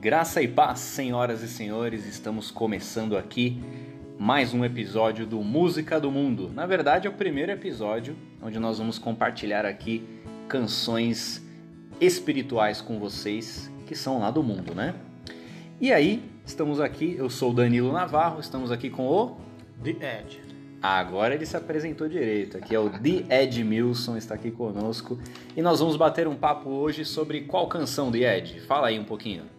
Graça e paz, senhoras e senhores, estamos começando aqui mais um episódio do Música do Mundo. Na verdade, é o primeiro episódio onde nós vamos compartilhar aqui canções espirituais com vocês que são lá do mundo, né? E aí, estamos aqui, eu sou o Danilo Navarro, estamos aqui com o The Edge. Agora ele se apresentou direito. Aqui é o The Ed Milson, está aqui conosco. E nós vamos bater um papo hoje sobre qual canção, The Ed? Fala aí um pouquinho.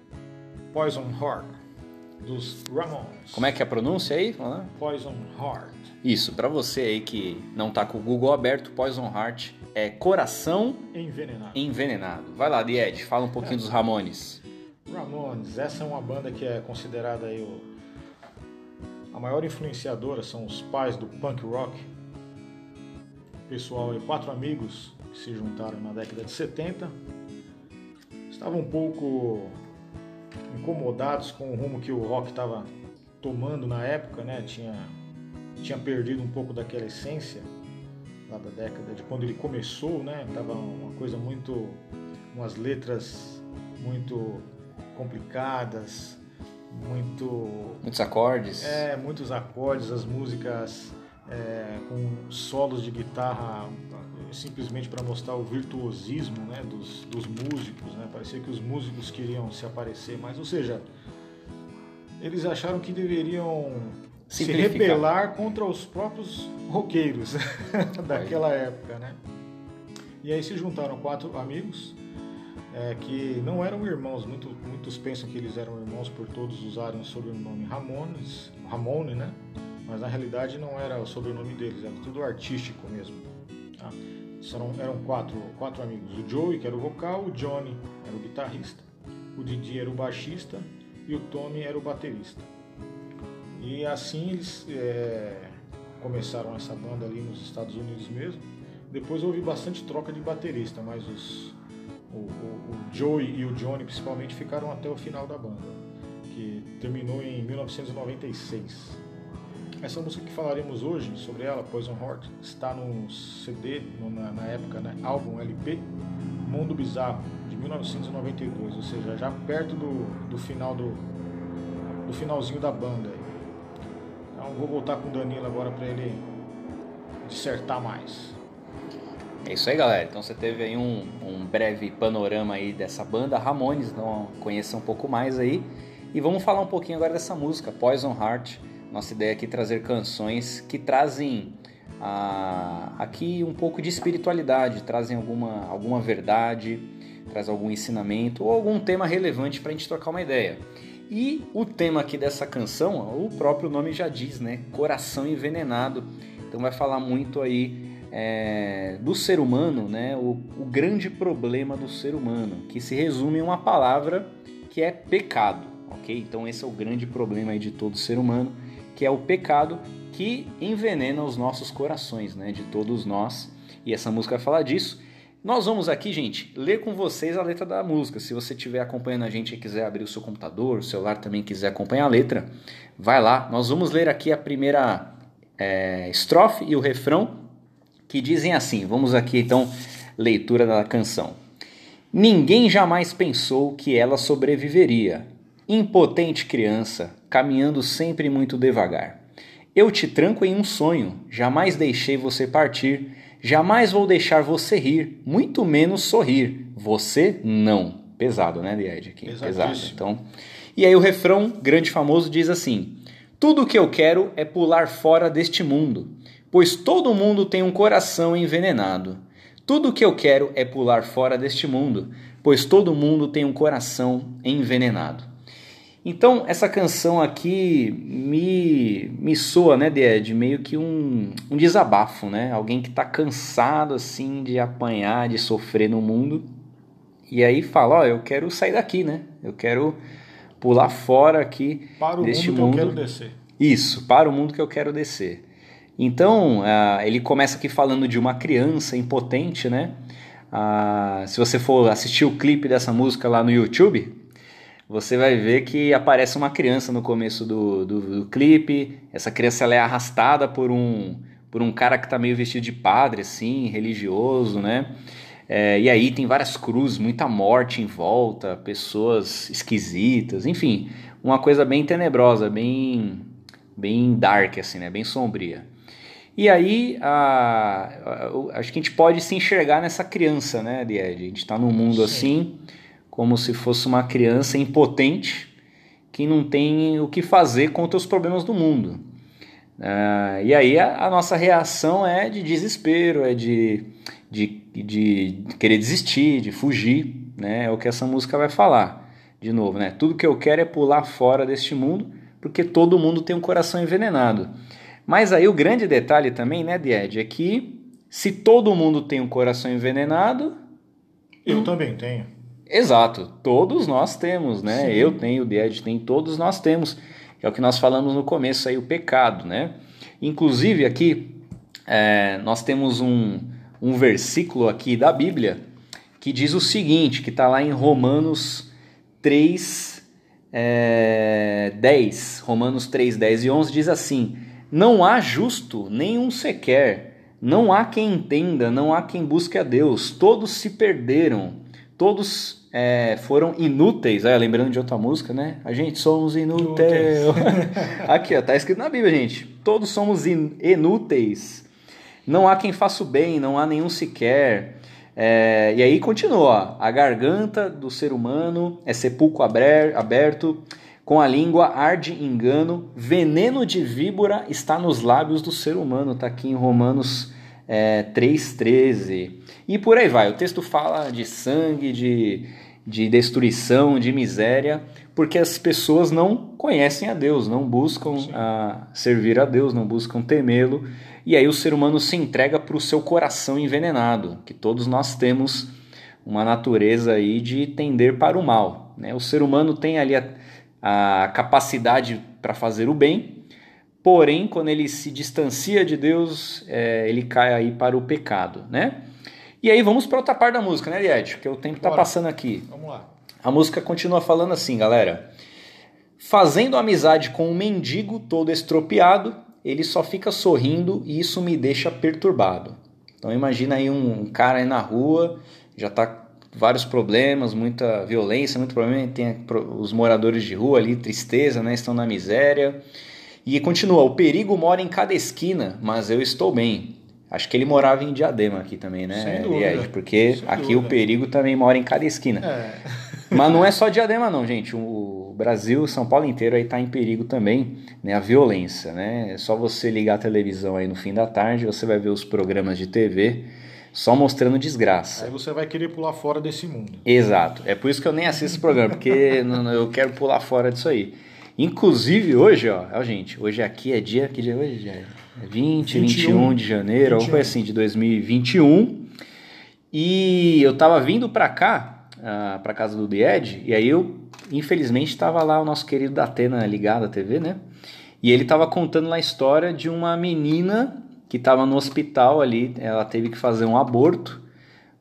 Poison Heart, dos Ramones. Como é que é a pronúncia aí? Poison Heart. Isso, para você aí que não tá com o Google aberto, Poison Heart é coração Envenenado. envenenado. Vai lá, The Ed, fala um pouquinho dos Ramones. Ramones, essa é uma banda que é considerada aí o... A maior influenciadora são os pais do punk rock. Pessoal aí, quatro amigos que se juntaram na década de 70. Estavam um pouco incomodados com o rumo que o rock estava tomando na época, né? Tinha, tinha perdido um pouco daquela essência lá da década de quando ele começou, né? Tava uma coisa muito, umas letras muito complicadas, muito, Muitos acordes. é, muitos acordes, as músicas é, com solos de guitarra simplesmente para mostrar o virtuosismo né, dos, dos músicos, né? parecia que os músicos queriam se aparecer mais, ou seja, eles acharam que deveriam se rebelar contra os próprios roqueiros daquela época, né? E aí se juntaram quatro amigos é, que não eram irmãos, muito, muitos pensam que eles eram irmãos por todos usarem o sobrenome Ramones, Ramone, né? Mas na realidade não era o sobrenome deles, era tudo artístico mesmo. Tá? Eram, quatro, quatro amigos. O Joey, que era o vocal, o Johnny era o guitarrista, o Didi era o baixista e o Tommy era o baterista. E assim eles é, começaram essa banda ali nos Estados Unidos mesmo. Depois houve bastante troca de baterista, mas os, o, o, o Joey e o Johnny principalmente ficaram até o final da banda, que terminou em 1996. Essa música que falaremos hoje sobre ela, Poison Heart, está no CD, no- na, na época, né, álbum LP, Mundo Bizarro, de 1992, ou seja, já perto do, do final do, do finalzinho da banda. Então vou voltar com o Danilo agora para ele dissertar mais. É isso aí, galera. Então você teve aí um, um breve panorama aí dessa banda Ramones, então conheça um pouco mais aí. E vamos falar um pouquinho agora dessa música, Poison Heart. Nossa ideia aqui é trazer canções que trazem ah, aqui um pouco de espiritualidade, trazem alguma, alguma verdade, traz algum ensinamento ou algum tema relevante para a gente trocar uma ideia. E o tema aqui dessa canção, o próprio nome já diz, né? Coração envenenado. Então vai falar muito aí é, do ser humano, né? O, o grande problema do ser humano, que se resume em uma palavra que é pecado, ok? Então esse é o grande problema aí de todo ser humano, que é o pecado que envenena os nossos corações, né? De todos nós. E essa música vai falar disso. Nós vamos aqui, gente, ler com vocês a letra da música. Se você estiver acompanhando a gente e quiser abrir o seu computador, o celular também quiser acompanhar a letra, vai lá. Nós vamos ler aqui a primeira é, estrofe e o refrão que dizem assim. Vamos aqui então, leitura da canção. Ninguém jamais pensou que ela sobreviveria. Impotente criança, caminhando sempre muito devagar. Eu te tranco em um sonho, jamais deixei você partir, jamais vou deixar você rir, muito menos sorrir. Você não. Pesado, né, Lied? Aqui. Pesado. Então, e aí o refrão grande famoso diz assim: Tudo o que eu quero é pular fora deste mundo, pois todo mundo tem um coração envenenado. Tudo o que eu quero é pular fora deste mundo, pois todo mundo tem um coração envenenado. Então, essa canção aqui me, me soa, né, de meio que um, um desabafo, né? Alguém que tá cansado, assim, de apanhar, de sofrer no mundo. E aí fala, ó, eu quero sair daqui, né? Eu quero pular fora aqui Para o deste mundo que mundo. eu quero descer. Isso, para o mundo que eu quero descer. Então, ah, ele começa aqui falando de uma criança impotente, né? Ah, se você for assistir o clipe dessa música lá no YouTube, você vai ver que aparece uma criança no começo do, do, do clipe. Essa criança ela é arrastada por um, por um cara que tá meio vestido de padre, assim, religioso, né? É, e aí tem várias cruzes, muita morte em volta, pessoas esquisitas, enfim, uma coisa bem tenebrosa, bem, bem dark, assim, né? Bem sombria. E aí, a, a, acho que a gente pode se enxergar nessa criança, né, Ed? A gente está num mundo Sim. assim, como se fosse uma criança impotente que não tem o que fazer contra os problemas do mundo. Uh, e aí a, a, nossa reação é de desespero, é de, de, de querer desistir, de fugir, né? É o que essa música vai falar. De novo, né? Tudo que eu quero é pular fora deste mundo, porque todo mundo tem um coração envenenado. Mas aí o grande detalhe também, né, Ed, é que se todo mundo tem um coração envenenado. Eu hum, também tenho. Exato, todos nós temos, né? Sim. Eu tenho, o Ed tem, todos nós temos é o que nós falamos no começo aí, o pecado, né? Inclusive aqui é, nós temos um, um versículo aqui da Bíblia que diz o seguinte, que está lá em Romanos 3, é, 10, Romanos 3, 10 e 11 diz assim, não há justo nenhum sequer, não há quem entenda, não há quem busque a Deus, todos se perderam, todos é, foram inúteis. Ah, lembrando de outra música, né? A gente somos inúteis. Aqui, ó, tá escrito na Bíblia, gente. Todos somos inúteis. Não há quem faça o bem, não há nenhum sequer. É, e aí continua: a garganta do ser humano é sepulcro aberto, com a língua arde engano, veneno de víbora está nos lábios do ser humano. Tá aqui em Romanos é, 3,13. E por aí vai. O texto fala de sangue, de, de destruição, de miséria, porque as pessoas não conhecem a Deus, não buscam a servir a Deus, não buscam temê-lo. E aí o ser humano se entrega para o seu coração envenenado, que todos nós temos uma natureza aí de tender para o mal. Né? O ser humano tem ali a, a capacidade para fazer o bem, Porém, quando ele se distancia de Deus, é, ele cai aí para o pecado, né? E aí vamos para outra parte da música, né, Lied? Porque o tempo está passando aqui. Vamos lá. A música continua falando assim, galera. Fazendo amizade com um mendigo todo estropiado, ele só fica sorrindo e isso me deixa perturbado. Então imagina aí um cara aí na rua, já está vários problemas, muita violência, muito problema, tem os moradores de rua ali, tristeza, né, estão na miséria. E continua: o perigo mora em cada esquina, mas eu estou bem. Acho que ele morava em Diadema aqui também, né? Sem dúvida. porque Sem aqui dúvida. o perigo também mora em cada esquina. É. Mas não é só Diadema não, gente. O Brasil, São Paulo inteiro aí está em perigo também, né? A violência, né? É só você ligar a televisão aí no fim da tarde, você vai ver os programas de TV só mostrando desgraça. Aí você vai querer pular fora desse mundo. Exato. É por isso que eu nem assisto esse programa, porque eu quero pular fora disso aí. Inclusive hoje, ó, ó, gente, hoje aqui é dia, que dia é hoje? É 20, 21, 21 de janeiro, 21. alguma coisa assim, de 2021. E eu tava vindo pra cá, uh, pra casa do The Ed, e aí eu, infelizmente, tava lá o nosso querido Datena ligado à TV, né? E ele tava contando lá a história de uma menina que tava no hospital ali, ela teve que fazer um aborto,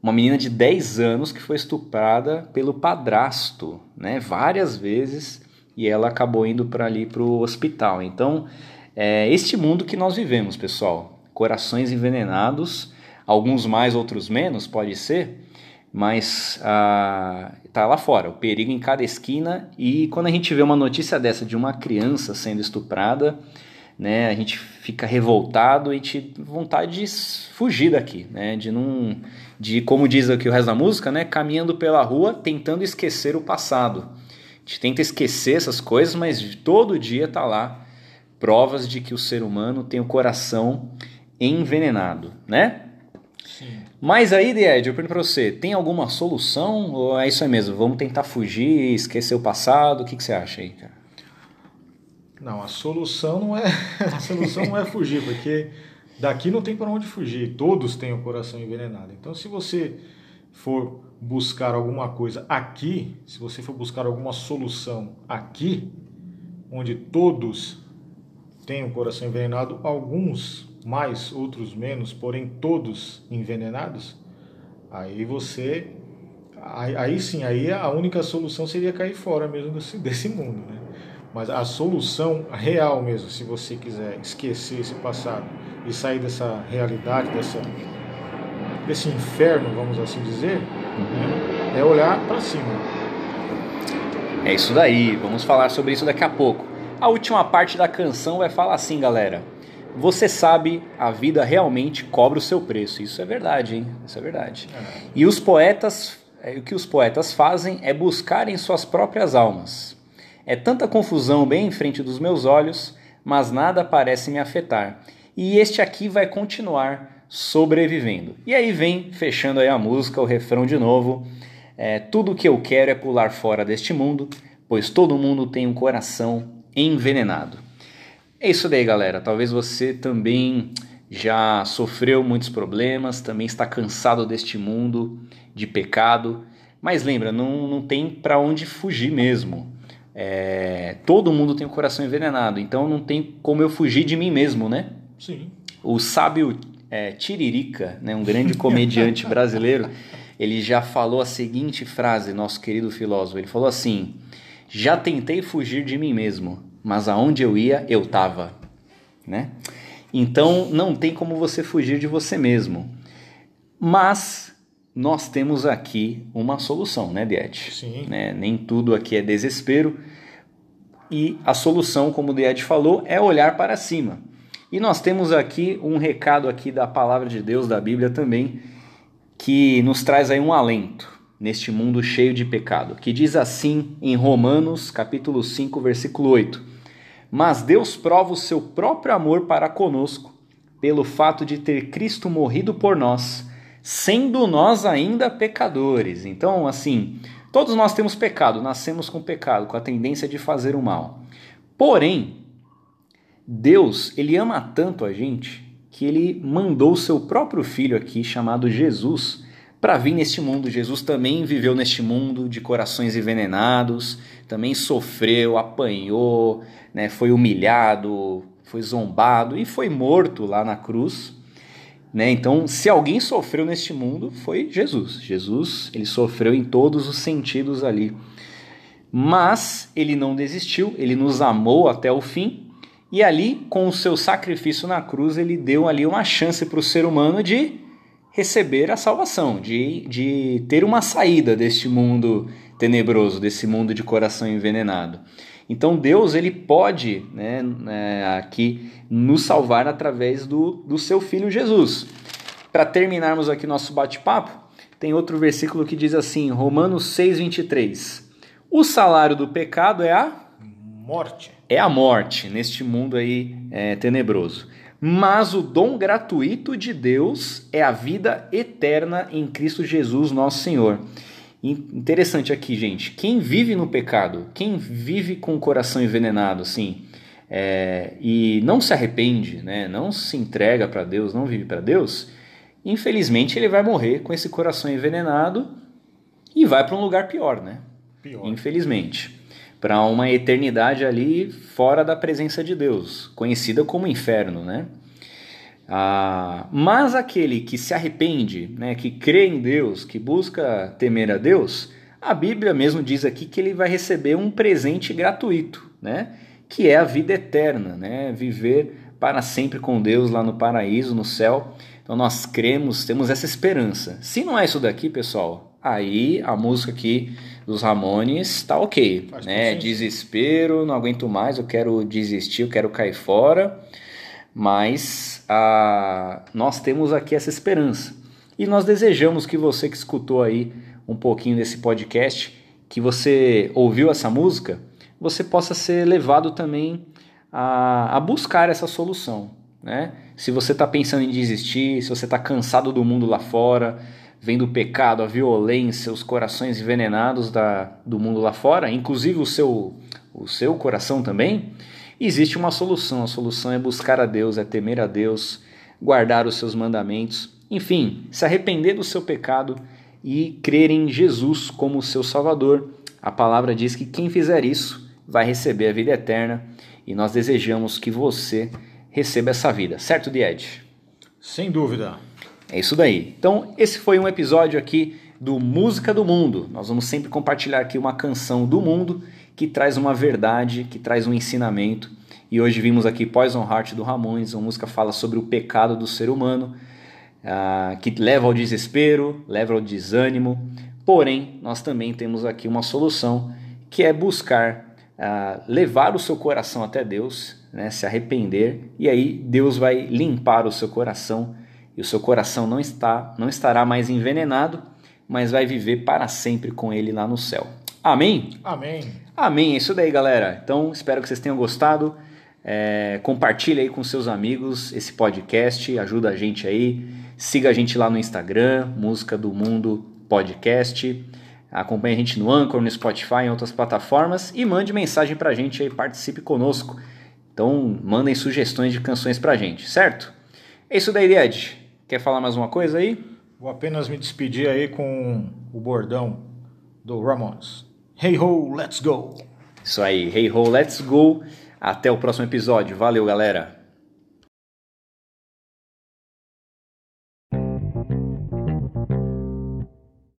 uma menina de 10 anos que foi estuprada pelo padrasto, né? Várias vezes e ela acabou indo para ali para o hospital. Então, é este mundo que nós vivemos, pessoal. Corações envenenados, alguns mais, outros menos, pode ser, mas ah, tá lá fora, o perigo em cada esquina. E quando a gente vê uma notícia dessa de uma criança sendo estuprada, né, a gente fica revoltado e te vontade de fugir daqui, né, de não, de como diz aqui o resto da música, né, caminhando pela rua tentando esquecer o passado gente tenta esquecer essas coisas, mas todo dia tá lá provas de que o ser humano tem o coração envenenado, né? Sim. Mas aí, Ed, eu pergunto pra você, tem alguma solução ou é isso aí mesmo? Vamos tentar fugir, esquecer o passado? O que, que você acha aí, cara? Não, a solução não é a solução não é fugir, porque daqui não tem para onde fugir. Todos têm o coração envenenado. Então, se você for buscar alguma coisa aqui, se você for buscar alguma solução aqui, onde todos têm o coração envenenado, alguns mais, outros menos, porém todos envenenados, aí você. Aí, aí sim, aí a única solução seria cair fora mesmo desse, desse mundo. Né? Mas a solução real mesmo, se você quiser esquecer esse passado e sair dessa realidade, dessa desse inferno, vamos assim dizer, é olhar para cima. É isso daí, vamos falar sobre isso daqui a pouco. A última parte da canção vai falar assim, galera. Você sabe, a vida realmente cobra o seu preço. Isso é verdade, hein? Isso é verdade. É. E os poetas, é, o que os poetas fazem é buscarem suas próprias almas. É tanta confusão bem em frente dos meus olhos, mas nada parece me afetar. E este aqui vai continuar sobrevivendo. E aí vem, fechando aí a música, o refrão de novo. É, tudo que eu quero é pular fora deste mundo, pois todo mundo tem um coração envenenado. É isso daí, galera. Talvez você também já sofreu muitos problemas, também está cansado deste mundo de pecado. Mas lembra, não, não tem para onde fugir mesmo. É, todo mundo tem o um coração envenenado, então não tem como eu fugir de mim mesmo, né? Sim. O sábio é, Tiririca, né, um grande comediante brasileiro, ele já falou a seguinte frase, nosso querido filósofo. Ele falou assim: Já tentei fugir de mim mesmo, mas aonde eu ia, eu estava. Né? Então não tem como você fugir de você mesmo. Mas nós temos aqui uma solução, né, Diet? Sim. Né? Nem tudo aqui é desespero. E a solução, como o Diet falou, é olhar para cima. E nós temos aqui um recado aqui da palavra de Deus, da Bíblia também, que nos traz aí um alento neste mundo cheio de pecado, que diz assim em Romanos, capítulo 5, versículo 8: Mas Deus prova o seu próprio amor para conosco, pelo fato de ter Cristo morrido por nós, sendo nós ainda pecadores. Então, assim, todos nós temos pecado, nascemos com pecado, com a tendência de fazer o mal. Porém, Deus, ele ama tanto a gente que ele mandou o seu próprio filho aqui, chamado Jesus, para vir neste mundo. Jesus também viveu neste mundo de corações envenenados, também sofreu, apanhou, né, foi humilhado, foi zombado e foi morto lá na cruz. Né? Então, se alguém sofreu neste mundo, foi Jesus. Jesus, ele sofreu em todos os sentidos ali. Mas ele não desistiu, ele nos amou até o fim e ali, com o seu sacrifício na cruz, ele deu ali uma chance para o ser humano de receber a salvação, de, de ter uma saída deste mundo tenebroso, desse mundo de coração envenenado. Então Deus ele pode né, é, aqui nos salvar através do, do seu Filho Jesus. Para terminarmos aqui nosso bate-papo, tem outro versículo que diz assim, Romanos 6,23. O salário do pecado é a morte é a morte neste mundo aí é, tenebroso. Mas o dom gratuito de Deus é a vida eterna em Cristo Jesus, nosso Senhor. Interessante aqui, gente. Quem vive no pecado, quem vive com o coração envenenado, assim, é, e não se arrepende, né, não se entrega para Deus, não vive para Deus, infelizmente ele vai morrer com esse coração envenenado e vai para um lugar pior, né? Pior. Infelizmente para uma eternidade ali fora da presença de Deus, conhecida como inferno, né? Ah, mas aquele que se arrepende, né, que crê em Deus, que busca temer a Deus, a Bíblia mesmo diz aqui que ele vai receber um presente gratuito, né, que é a vida eterna, né, viver para sempre com Deus lá no paraíso, no céu. Então nós cremos, temos essa esperança. Se não é isso daqui, pessoal, aí a música aqui dos Ramones tá ok, Faz né? Desespero, não aguento mais, eu quero desistir, eu quero cair fora. Mas a, nós temos aqui essa esperança. E nós desejamos que você que escutou aí um pouquinho desse podcast, que você ouviu essa música, você possa ser levado também a, a buscar essa solução. Né? Se você está pensando em desistir, se você está cansado do mundo lá fora, vendo o pecado, a violência, os corações envenenados da, do mundo lá fora, inclusive o seu, o seu coração também, existe uma solução. A solução é buscar a Deus, é temer a Deus, guardar os seus mandamentos, enfim, se arrepender do seu pecado e crer em Jesus como seu Salvador. A palavra diz que quem fizer isso vai receber a vida eterna e nós desejamos que você receba essa vida, certo, Died? Sem dúvida. É isso daí. Então, esse foi um episódio aqui do Música do Mundo. Nós vamos sempre compartilhar aqui uma canção do mundo que traz uma verdade, que traz um ensinamento. E hoje vimos aqui Poison Heart do Ramones, uma música fala sobre o pecado do ser humano. uh, que leva ao desespero, leva ao desânimo. Porém, nós também temos aqui uma solução que é buscar uh, levar o seu coração até Deus, né, se arrepender, e aí Deus vai limpar o seu coração e o seu coração não está não estará mais envenenado, mas vai viver para sempre com ele lá no céu. Amém? Amém. Amém. É isso daí, galera. Então, espero que vocês tenham gostado. É, compartilhe aí com seus amigos esse podcast, ajuda a gente aí. Siga a gente lá no Instagram, Música do Mundo Podcast. Acompanhe a gente no Anchor, no Spotify, em outras plataformas e mande mensagem pra gente aí, participe conosco. Então, mandem sugestões de canções pra gente, certo? É isso daí, Ed. Quer falar mais uma coisa aí? Vou apenas me despedir aí com o bordão do Ramones. Hey ho, let's go! Isso aí, hey ho, let's go! Até o próximo episódio. Valeu, galera!